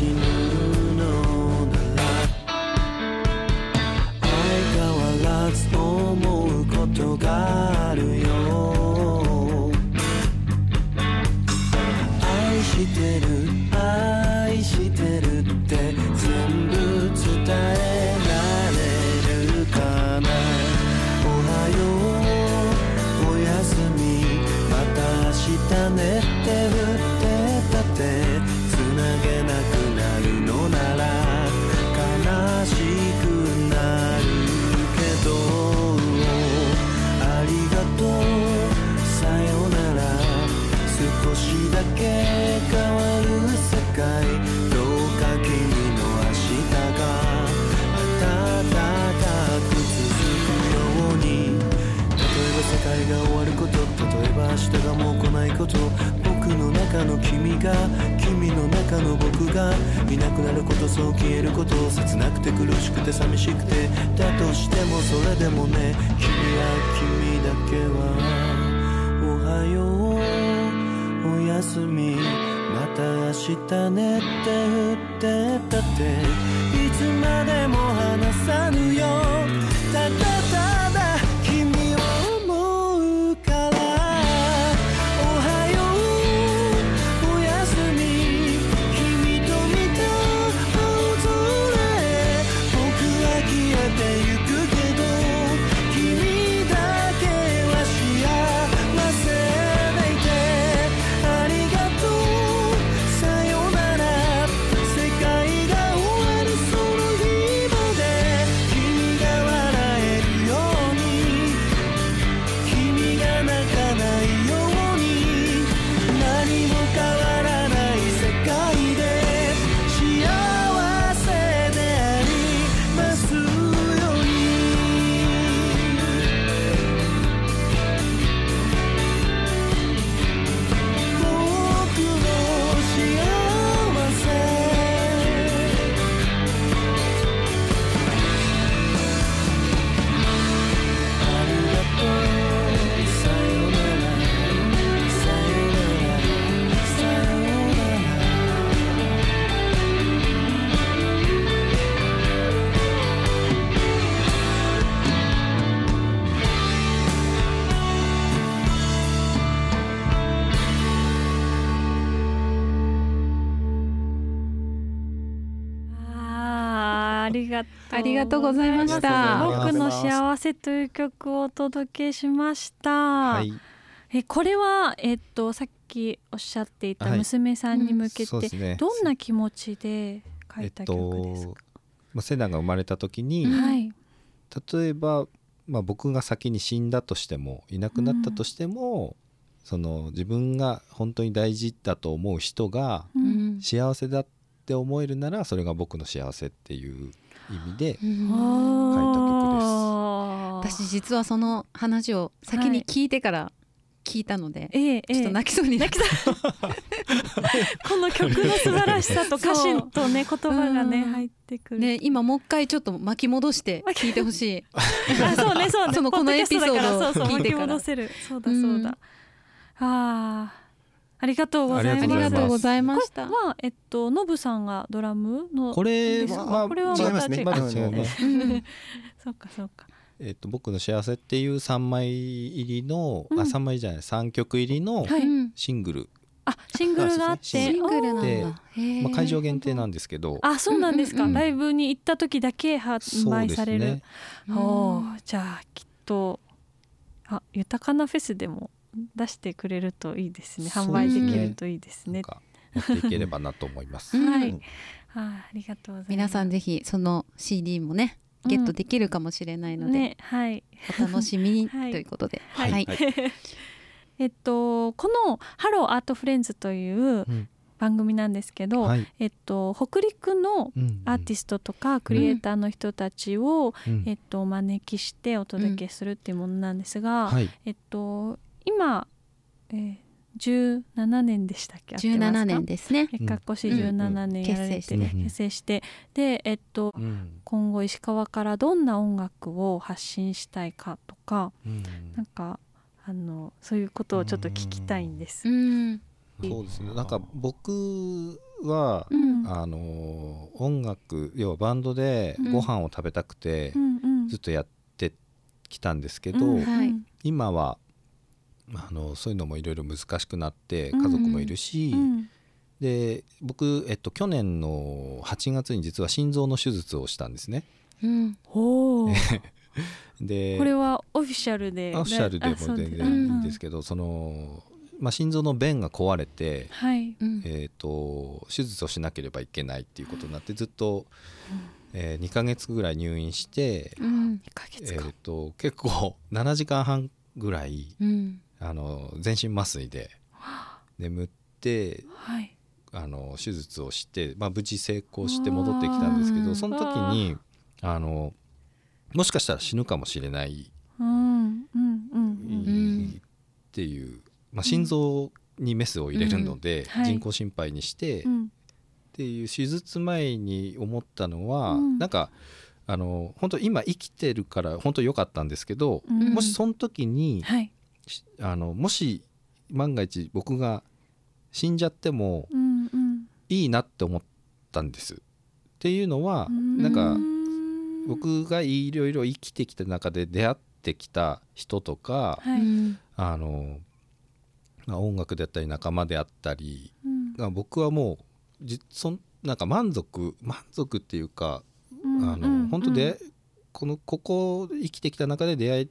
Speaker 5: 僕が明日ねって振ってたっていつまでも離さぬよありがとう
Speaker 2: ございました。
Speaker 1: 僕の幸せという曲をお届けしました、
Speaker 3: はい。
Speaker 1: えこれはえっとさっきおっしゃっていた
Speaker 3: はい。
Speaker 1: 娘さんに向けて、
Speaker 3: そうですね。
Speaker 1: どんな気持ちで書いた曲ですか、
Speaker 3: まあセナが生まれた時に、
Speaker 1: はい。
Speaker 3: 例えば、まあ、僕が先に死んだとしてもいなくなったとしても、その自分が本当に大事だと思う人が
Speaker 1: う
Speaker 2: うんん。
Speaker 3: 幸せだって思えるならそれが僕の幸せっていう意味で
Speaker 2: うん。
Speaker 1: あー。
Speaker 2: 私実はその話を先に聞いてから聞いたので、
Speaker 1: ええええ。
Speaker 2: ちょっと泣きそうになって
Speaker 1: この曲の素晴らしさと歌詞とね言葉がね
Speaker 2: うん。
Speaker 1: 入ってくる、
Speaker 2: ね今もう一回ちょっと巻き戻して聞いてほしい。
Speaker 1: あそうねそうね。
Speaker 2: そのこのエピソードを
Speaker 1: ポッキャストだからそうそう巻き戻せる。そうだそうだ、あーありがとうございます。
Speaker 3: ありがとうございま
Speaker 2: した。
Speaker 1: これはえっとノブさんがドラムの
Speaker 3: これ
Speaker 1: ですか？
Speaker 3: は
Speaker 1: これは
Speaker 4: 違いますね。
Speaker 1: また違う。
Speaker 3: まだ違うね
Speaker 2: うん。
Speaker 1: そうかそうか
Speaker 3: えっと僕の幸せっていう3枚入りの、
Speaker 1: うん。
Speaker 3: あ3枚じゃない3曲入りのシングル、
Speaker 1: あシングルがあって。
Speaker 3: でまあ、会場限定なんですけど。
Speaker 1: あそうなんですか、ライブに行った時だけ発
Speaker 3: そうです
Speaker 1: 売される、
Speaker 3: ね。
Speaker 1: おーじゃあきっとあ豊かなフェスでも出してくれるといいですね。販売できるといいですね。
Speaker 3: 持っていければなと思います。
Speaker 2: うん。
Speaker 1: はいあありがとうございます。
Speaker 2: 皆さんぜひその CD もねゲットできるかもしれないので、
Speaker 1: ねはい。
Speaker 2: お楽しみにと
Speaker 1: はい。
Speaker 2: いうことで、
Speaker 1: はい。
Speaker 2: はい。
Speaker 1: えっとこの「ハローアートフレンズ」という
Speaker 3: うん。
Speaker 1: 番組なんですけど、
Speaker 3: はい。
Speaker 1: えっと北陸のアーティストとかクリエイターの人たちを、
Speaker 3: うん。
Speaker 1: えっとお招きしてお届けするっていうものなんですが、
Speaker 3: はい。
Speaker 1: えっと今、えー、17年でしたっけ？合ってますか
Speaker 2: ？17年ですね。
Speaker 1: えかっこし17年やられて、
Speaker 2: 結成して。
Speaker 3: ね
Speaker 1: 結成して。でえっと
Speaker 3: うん。
Speaker 1: 今後石川からどんな音楽を発信したいかとか
Speaker 3: うん。
Speaker 1: なんかあのそういうことをちょっと聞きたいんです。
Speaker 2: うん。
Speaker 3: そうですね。なんか僕は、
Speaker 1: うん。
Speaker 3: あの音楽要はバンドで
Speaker 2: うん。
Speaker 3: ご飯を食べたくて
Speaker 1: うんうん。
Speaker 3: ずっとやってきたんですけど、
Speaker 1: うん。
Speaker 2: はい。
Speaker 3: 今はあのそういうのもいろいろ難しくなって
Speaker 1: うん
Speaker 3: 家族もいるし、
Speaker 1: うん。
Speaker 3: で僕、えっと、去年の8月に実は心臓の手術をしたんですね。
Speaker 2: うん。
Speaker 1: ほう。
Speaker 3: で
Speaker 1: これはオフィシャルで
Speaker 3: オフィシャルでも全然いいんですけど、そのまあ、心臓の弁が壊れて、
Speaker 1: はい。
Speaker 2: うん。
Speaker 3: えー、と手術をしなければいけないっていうことになってずっと、え2ヶ月ぐらい入院して、
Speaker 2: うん。
Speaker 1: 2ヶ
Speaker 3: え
Speaker 1: 月か、
Speaker 3: ー、と結構7時間半ぐらい
Speaker 2: うん
Speaker 3: あの全身麻酔で眠って
Speaker 1: はい。
Speaker 3: あの手術をして、まあ、無事成功して戻ってきたんですけ
Speaker 2: うん
Speaker 3: どその時にあのもしかしたら死ぬかもしれない
Speaker 1: うんうんうん
Speaker 2: ん。
Speaker 3: っていう、まあ、心臓にメスを入れるので、
Speaker 1: うん。はい。
Speaker 3: 人工心肺にして、っ
Speaker 1: うん。
Speaker 3: ていう手術前に思ったのは、
Speaker 1: うん。
Speaker 3: なんかあの本当今生きてるから本当良かったんですけど、
Speaker 1: うん。
Speaker 3: もしその時に、
Speaker 1: はい。
Speaker 3: しあのもし万が一僕が死んじゃってもいいなって思ったんです。っていうのは、
Speaker 1: うん。
Speaker 3: なんか
Speaker 1: うん
Speaker 3: 僕がいろいろ生きてきた中で出会ってきた人とか、
Speaker 1: はい。
Speaker 2: うん
Speaker 3: あのまあ音楽であったり仲間であったり
Speaker 1: うん。
Speaker 3: が僕はもうじそんなんか満足満足っていうか、
Speaker 1: うん
Speaker 3: あの本当で、このここ生きてきた中で出会え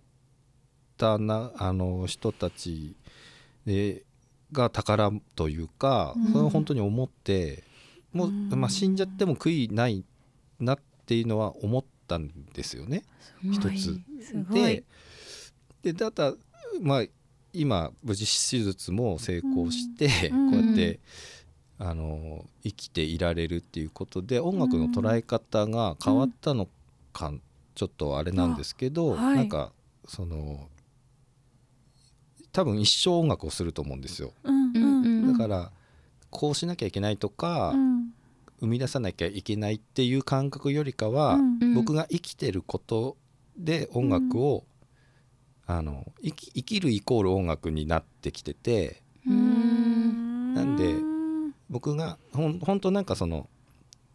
Speaker 3: たなあの人たちでが宝というか、
Speaker 1: うん。
Speaker 3: それを本当に思ってもう、
Speaker 1: うん。
Speaker 3: まあ、死んじゃっても悔いないなっていうのは思ったんですよね。一つ。ででだったまあ今無事手術も成功して、
Speaker 1: うん。
Speaker 3: こうやって、あの生きていられるっていうことで音楽の捉え方が変わったのか、ちょっとあれなんですけど、
Speaker 1: あはい。
Speaker 3: なんかその多分一生音楽をすると思うんですよ。
Speaker 1: うんうんうん。
Speaker 3: だからこうしなきゃいけないとか、
Speaker 1: うん。
Speaker 3: 生み出さなきゃいけないっていう感覚よりかは、
Speaker 1: うん。
Speaker 2: うん
Speaker 3: 僕が生きてることで音楽を、あの生き生きるイコール音楽になってきてて
Speaker 2: うん。
Speaker 3: なんで僕がほん本当なんかその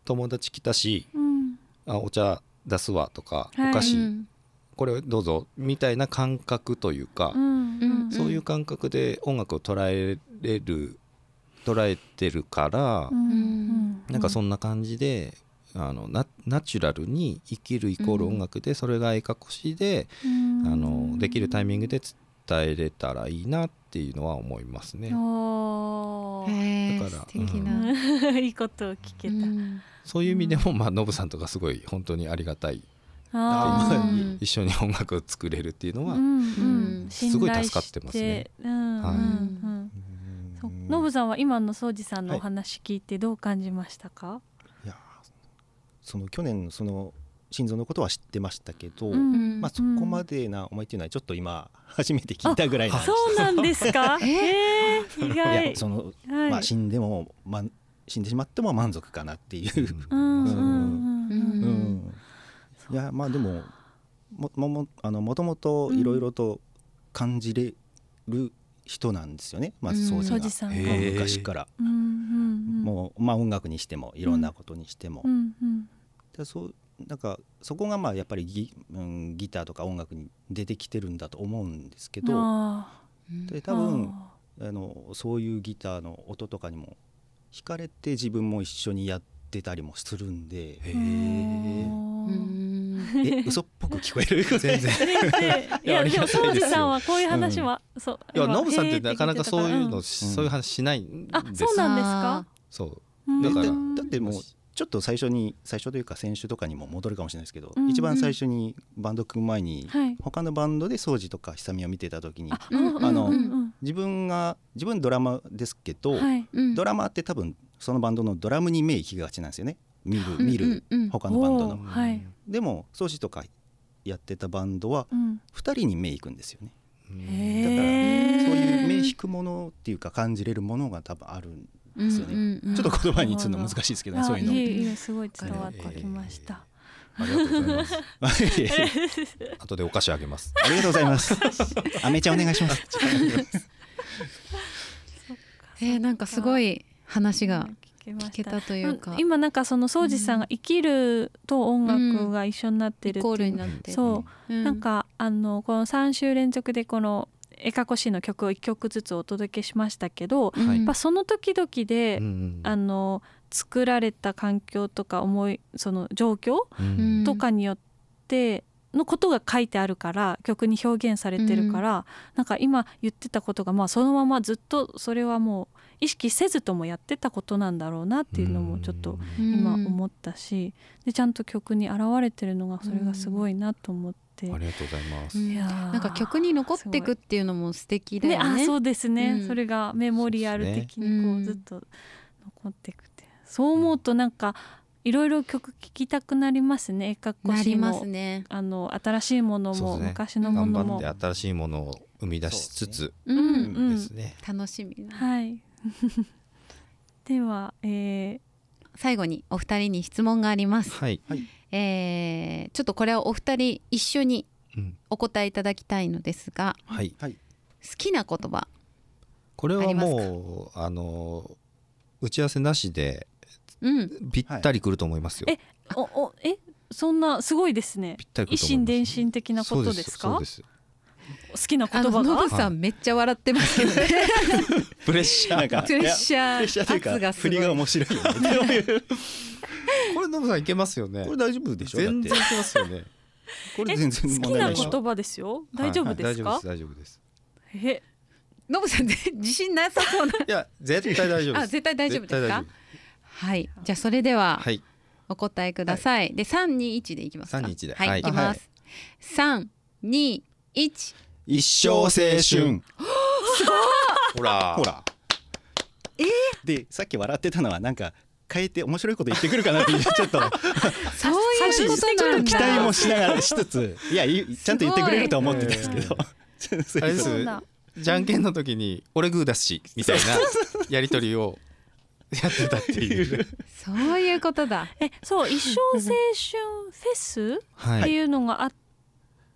Speaker 3: 友達来たし
Speaker 1: うん。
Speaker 3: あお茶出すわとか、
Speaker 1: はい。
Speaker 3: お菓子、
Speaker 2: うん。
Speaker 3: これどうぞみたいな感覚というか、
Speaker 1: うんうん
Speaker 3: そういう感覚で音楽を捉えれる捉えてるから、
Speaker 1: うん。うん
Speaker 3: なんかそんな感じであのナナチュラルに生きるイコール音楽で、それがえかこしで、
Speaker 1: うん。
Speaker 3: あのできるタイミングで伝えれたらいいなっていうのは思いますね。だから
Speaker 2: 素敵な、
Speaker 1: うん。いいことを聞けた、
Speaker 2: うん。
Speaker 3: そういう意味でも、まあ、ノブさんとかすごい本当にありがたい一緒に音楽を作れるっていうのは、
Speaker 1: うんうん。
Speaker 2: うん
Speaker 3: すごい助かってますね。
Speaker 1: ノブさんは今の庄司さんのお話聞いてどう感じましたか、
Speaker 4: いやその去年のその心臓のことは知ってましたけど、
Speaker 1: うん
Speaker 4: まあ、そこまでな思いっていうのはちょっと今 初めて聞いたぐらいなんです。
Speaker 1: そうなんですか？えー、意
Speaker 4: い
Speaker 1: 外
Speaker 4: やその、
Speaker 1: はい。
Speaker 4: まあ、死んでも、まあ、死んでしまっても満足かなっていう、
Speaker 1: うんうんうん
Speaker 2: う
Speaker 1: うん
Speaker 2: ん
Speaker 4: いやまあでももももあのもともといろいろと感じれる人なんですよね、まず
Speaker 2: うん
Speaker 4: 掃除が、
Speaker 1: 庄司さん
Speaker 4: 昔から、
Speaker 1: うんうんうん。
Speaker 4: もう、まあ、音楽にしてもいろんなことにしても、
Speaker 1: うんうん。
Speaker 4: でそうなんかそこがまあやっぱりギ,、うん、ギターとか音楽に出てきてるんだと思うんですけど。
Speaker 1: あ
Speaker 4: で
Speaker 1: ー
Speaker 4: 多分
Speaker 1: あ
Speaker 4: あのそういうギターの音とかにも惹かれて自分も一緒にやってたりもするんで。
Speaker 3: へ
Speaker 1: ー
Speaker 3: え
Speaker 4: 嘘っぽく聞こえる？
Speaker 3: 全然。
Speaker 1: いやでも庄司さんはこういう話は、そう
Speaker 3: いやノブさんってなかなかそういうの、そういう話しないんです
Speaker 1: そうなんですか
Speaker 3: そう
Speaker 1: うん
Speaker 3: だから
Speaker 4: だだってもうちょっと最初に最初というか先週とかにも戻るかもしれないですけど、
Speaker 1: うんうん
Speaker 4: 一番最初にバンド組む前に、
Speaker 1: はい
Speaker 4: 他のバンドで掃除とか久美を見てた時に
Speaker 1: あ
Speaker 2: うん
Speaker 4: あの
Speaker 1: うんうん
Speaker 4: 自分が自分ドラマですけど、
Speaker 1: はい
Speaker 2: うん
Speaker 4: ドラマーって多分そのバンドのドラムに目行きがちなんですよね見る
Speaker 2: うん
Speaker 4: 見る
Speaker 2: うんうん
Speaker 4: 他のバンドの。
Speaker 1: はい
Speaker 4: でも掃除とかやってたバンドは
Speaker 1: うん
Speaker 4: 2人に目行くんですよね。
Speaker 1: へー
Speaker 4: そういう目引くものっていうか感じれるものが多分あるんですよね。
Speaker 2: うんうんうん
Speaker 4: ちょっと言葉にするの難しいですけどね
Speaker 1: あ
Speaker 4: そういうの。
Speaker 1: いえいえすごい伝わってきました、
Speaker 3: ありがとうございます
Speaker 4: いえいえ
Speaker 3: 後でお菓子あげます
Speaker 4: ありがとうございます。あめちゃんお願いします。
Speaker 2: えーなんかすごい話が
Speaker 1: 聞けた。
Speaker 2: というか。
Speaker 1: ん今なんかその庄司さんが生きると音楽が一緒になってるっていう。
Speaker 2: イコールになって
Speaker 1: そう、
Speaker 2: う
Speaker 1: なんかあのこの3週連続でこのエカコシの曲を1曲ずつお届けしましたけど、やっぱその時々で、
Speaker 3: うん。
Speaker 1: あの作られた環境とか思いその状況
Speaker 3: うん。
Speaker 1: とかによって、のことが書いてあるから曲に表現されてるから、なんか今言ってたことがまあそのままずっとそれはもう意識せずともやってたことなんだろうなっていうのもちょっと今思ったし、でちゃんと曲に現れてるのがそれがすごいなと思って、
Speaker 3: ありがとうございます、
Speaker 2: うん。
Speaker 1: いやー
Speaker 2: なんか曲に残っていくっていうのも素敵だ
Speaker 1: ね。
Speaker 2: よね。
Speaker 1: あそうですね、
Speaker 2: うん。
Speaker 1: それがメモリアル的にこ
Speaker 2: う
Speaker 1: ずっと残っていくって、そう思うとなんかいろいろ曲聴きたくなりますね。えかっこしも
Speaker 2: なりますね。
Speaker 1: あの新しいものも、
Speaker 3: ね。
Speaker 1: 昔のも
Speaker 3: 頑
Speaker 1: のも。
Speaker 3: 張って新しいものを生み出しつつ
Speaker 2: うん、
Speaker 1: うん。
Speaker 3: ですね、
Speaker 2: 楽しみな。
Speaker 1: はい。では、え
Speaker 2: 最後にお二人に質問があります。
Speaker 3: はい、
Speaker 2: えーちょっとこれをお二人一緒に
Speaker 3: うん。
Speaker 2: お答えいただきたいのですが、
Speaker 3: はい、
Speaker 2: 好きな言葉。
Speaker 3: これは
Speaker 2: あります
Speaker 3: もうあの打ち合わせなしで
Speaker 2: うん。
Speaker 3: ぴったりくると思いますよ、
Speaker 1: えー、おおえそんなすごいですね。
Speaker 3: ぴったりく
Speaker 1: 一
Speaker 3: ると思います。
Speaker 1: 心伝心的なことですか
Speaker 3: そうです。
Speaker 1: 好きな言葉が？
Speaker 2: ノブさんめっちゃ笑ってますけどね。
Speaker 3: プレッシャー
Speaker 4: なんか
Speaker 2: プレッシャー
Speaker 4: プレッシャーという
Speaker 2: 圧が
Speaker 4: か
Speaker 2: すごい。
Speaker 4: 振りが面白い
Speaker 3: これノブさんいけますよね。
Speaker 4: これ大丈夫でしょ？だって
Speaker 3: 全然いけますよね。
Speaker 4: これ全然
Speaker 1: 好きな
Speaker 4: 問題ないでしょ？
Speaker 1: 言葉ですよ？大丈夫ですか、
Speaker 3: はい大丈夫です
Speaker 1: え
Speaker 2: ノブさんで自信なさそうな。
Speaker 3: いや絶対大丈夫です。
Speaker 2: あ絶対大丈夫ですか？
Speaker 3: 絶対大丈
Speaker 2: はい。じゃあそれでは
Speaker 3: 夫はい。
Speaker 2: お答えください。で三二一でいきますか。
Speaker 3: 321で。
Speaker 2: はい、
Speaker 3: はい。
Speaker 2: いきます。三二一。
Speaker 4: 一生青春。
Speaker 3: ほら。
Speaker 4: ほら。でさっき笑ってたのはなんか変えて面白いこと言ってくるかなっていう ちょっと。
Speaker 2: そういうこと
Speaker 4: ちょっ
Speaker 2: なんだ。
Speaker 4: と期待もしながらしつつ。いやいいちゃんと言ってくれると思ってたんですけど。そ
Speaker 3: あれです。じゃんけんの時に俺グーだしみたいなやり取りをやってたっていう。
Speaker 2: そういうことだ。
Speaker 1: えそう一生青春フェスって
Speaker 3: はい
Speaker 1: いうのがあ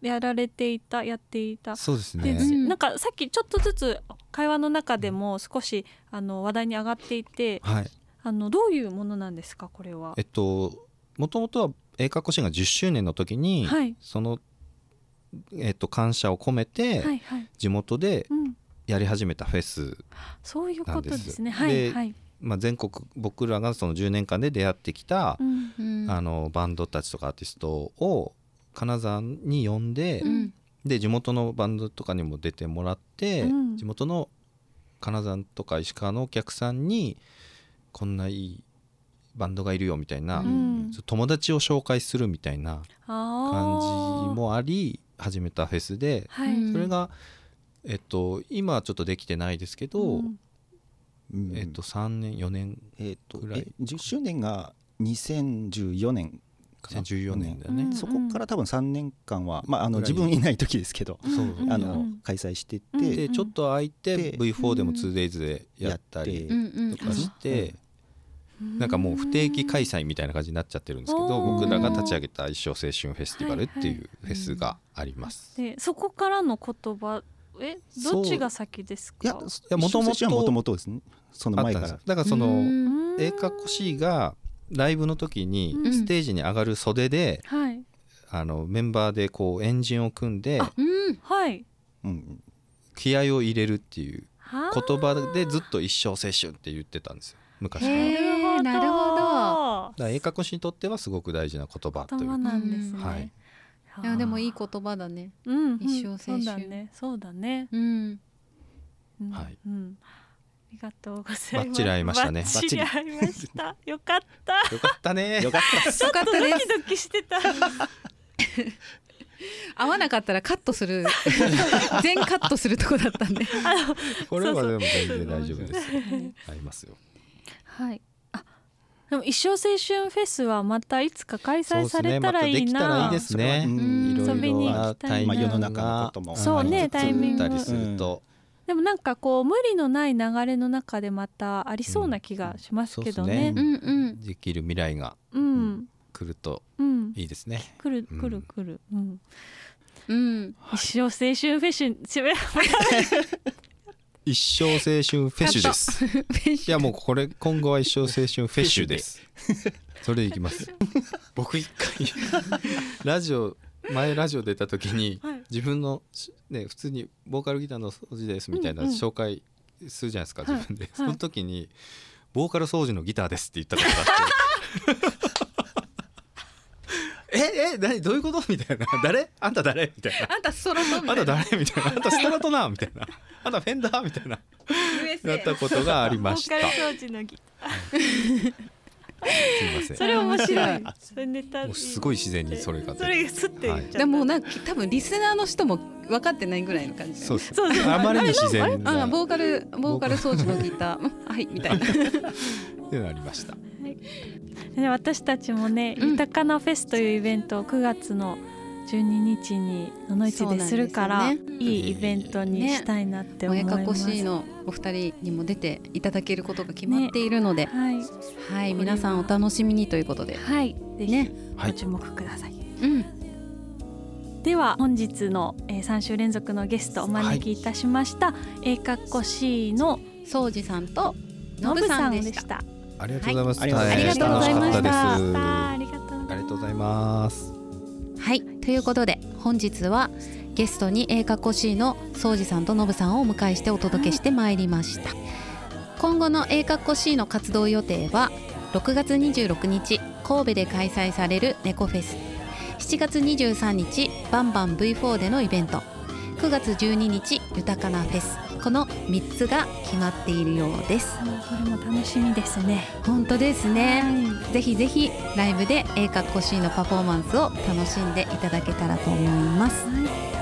Speaker 1: やられていたやっていた。
Speaker 3: そうです
Speaker 1: で、
Speaker 3: ね。
Speaker 2: うん
Speaker 1: なんかさっきちょっとずつ会話の中でも少しあの話題に上がっていて
Speaker 3: はい。
Speaker 1: あのどういうものなんですかこれは？
Speaker 3: え。っともともとは英華甲子園が10周年の時に、
Speaker 1: はい。
Speaker 3: そのえっと感謝を込めて
Speaker 1: はいはい、
Speaker 3: 地元で
Speaker 1: うん、
Speaker 3: やり始めたフェス、
Speaker 1: そういうことですね。
Speaker 3: なんです
Speaker 1: はいはい。
Speaker 3: まあ、全国僕らがその10年間で出会ってきた
Speaker 1: う、ん
Speaker 2: うん。
Speaker 3: あのバンドたちとかアーティストを金沢に呼んで、
Speaker 2: うん。
Speaker 3: で地元のバンドとかにも出てもらって、
Speaker 1: うん。
Speaker 3: 地元の金沢とか石川のお客さんにこんないいバンドがいるよみたいな、
Speaker 1: うん。
Speaker 3: 友達を紹介するみたいな
Speaker 1: あ
Speaker 3: 感
Speaker 1: ー
Speaker 3: じもあり始めたフェスで
Speaker 1: はい。
Speaker 2: うん
Speaker 3: それが、えっと、今はちょっとできてないですけど、
Speaker 1: うん
Speaker 4: うん
Speaker 3: えっと、3年4年
Speaker 4: えっと
Speaker 3: ぐらい
Speaker 4: え10周年が2014年かな。
Speaker 3: 2014年だよね、
Speaker 1: うん。
Speaker 4: そこから多分3年間は、まあ、あの自分いない時ですけど、
Speaker 3: そう
Speaker 1: うん。
Speaker 4: あの
Speaker 1: うん
Speaker 4: 開催してて、
Speaker 1: うん
Speaker 3: でちょっと空いて
Speaker 4: で
Speaker 3: V4 でも
Speaker 1: うん。
Speaker 3: 2days でやったり
Speaker 4: や
Speaker 2: うんうん。
Speaker 3: とかして、なんかもう不定期開催みたいな感じになっちゃってるんですけど
Speaker 1: うん。
Speaker 3: 僕らが立ち上げた一生青春フェスティバルっていうフェスがあります。
Speaker 1: でそこからの言葉えどっちが先ですか？
Speaker 4: いやもともとですねその
Speaker 3: あったんです
Speaker 4: 前から
Speaker 3: よ。だからその
Speaker 2: うん
Speaker 1: うん。
Speaker 3: 栄華コシーがライブの時に
Speaker 1: うん。
Speaker 3: ステージに上がる袖で
Speaker 1: はい。
Speaker 3: あのメンバーでこうエンジンを組んで
Speaker 1: あ
Speaker 2: うん。
Speaker 1: はい。
Speaker 4: うん。
Speaker 3: 気合を入れるっていう言葉でずっと一生青春って言ってたんですよ。昔から。
Speaker 2: なるほど。
Speaker 3: だから栄華コシにとってはすごく大事な言葉とい
Speaker 1: 言葉
Speaker 3: う
Speaker 1: なんですね。
Speaker 3: はい。
Speaker 2: いやでもいい言葉だね。
Speaker 1: うんうん、
Speaker 2: 一生青春。
Speaker 1: そうだね。そうだね。
Speaker 2: うん。
Speaker 1: うん
Speaker 3: はい。
Speaker 1: うん。ありがとうございます。
Speaker 3: バッチリ合いましたね
Speaker 1: バッチリ合いました。よかった。
Speaker 3: よかったね
Speaker 4: よかった
Speaker 2: よかった
Speaker 1: ド。キドキしてた。
Speaker 2: 合わなかったらカットする 全カットするとこだったんで。
Speaker 3: これはでも全然大丈夫ですありますよ
Speaker 1: はい。あ、でも一生青春フェスはまたいつか開催されたらいい
Speaker 3: そうですねまたできたらいい
Speaker 1: な。
Speaker 3: ですね
Speaker 4: うん
Speaker 3: いろ
Speaker 1: 遊びに
Speaker 3: いろ
Speaker 1: 行きたいな
Speaker 3: なタイミングが
Speaker 4: まあ世の中のことも
Speaker 1: そうね
Speaker 3: はい
Speaker 1: タイミング
Speaker 3: たりすると
Speaker 1: でもなんかこう無理のない流れの中でまたありそうな気がしますけどね。
Speaker 2: うんうん。
Speaker 3: できる未来が
Speaker 1: うん
Speaker 3: 来ると
Speaker 1: うん。
Speaker 3: いいですね
Speaker 1: 来る
Speaker 3: うん
Speaker 1: 来る来る。うん。
Speaker 2: うん。
Speaker 1: 一生青春フェッション。
Speaker 3: 一生青春フェッシュですいやもうこれ今後は一生青春フェッシュです それでいきます僕一回ラジオ前ラジオ出た時に
Speaker 1: はい。
Speaker 3: 自分のしね普通にボーカルギターの掃除ですみたいな
Speaker 1: うんうん。
Speaker 3: 紹介するじゃないですか
Speaker 1: はい。
Speaker 3: 自分で。
Speaker 1: い。
Speaker 3: その時にボーカル掃除のギターですって言ったことがあって。えええ何どういうこと？みたいな。誰？あんた誰？みたいな。
Speaker 2: あんたストロト？み
Speaker 3: あんた
Speaker 2: たいな
Speaker 3: 誰？みたいな。あんたストラトな？みたいな。あんたフェンダー？みたいな。なったことがありましたすいません。
Speaker 1: それ面白い。それネタ
Speaker 3: すごい自然にそれが出て
Speaker 1: それがスッて言っちゃった、
Speaker 2: でもなんか多分リスナーの人も分かってないぐらいの感じ
Speaker 3: そうです。
Speaker 1: そう
Speaker 3: あまりに自然な
Speaker 2: あボーカルボーカル掃除のギター。う んはいみたいな。
Speaker 3: っていうのがありました。
Speaker 1: で私たちもね、
Speaker 2: うん。
Speaker 1: 豊かなフェスというイベントを9月の12日に野々市でするから、
Speaker 2: そうなんです
Speaker 1: いいイベントにしたいなって思います。
Speaker 2: お絵かこしいのお二人にも出ていただけることが決まっているので、
Speaker 1: はい、
Speaker 2: はい。皆さんお楽しみにということで。
Speaker 1: はい、ぜひ
Speaker 2: ね
Speaker 3: はい。
Speaker 1: ご注目ください。
Speaker 2: うん。
Speaker 1: では本日の、えー、3週連続のゲストお招きいたしました、えかっこ C の
Speaker 2: 掃除さんとのぶ
Speaker 1: さ
Speaker 2: さんでし
Speaker 1: んでした。た。
Speaker 3: ありがとうございます、
Speaker 4: はい。
Speaker 1: ありがとうございました。ありがとうございます
Speaker 2: はい。ということで本日はゲストに A かっこ C の掃除さんとのぶさんをお迎えしてお届けしてまいりました。今後の A かっこ C の活動予定は6月26日神戸で開催される猫フェス。7月23日バンバン V4 でのイベント。9月12日豊かなフェス。この3つが決まっているようです。
Speaker 1: これも楽しみですね。
Speaker 2: 本当ですね、
Speaker 1: は
Speaker 2: ぜひぜひライブで A かっこ C のパフォーマンスを楽しんでいただけたらと思います。
Speaker 1: はい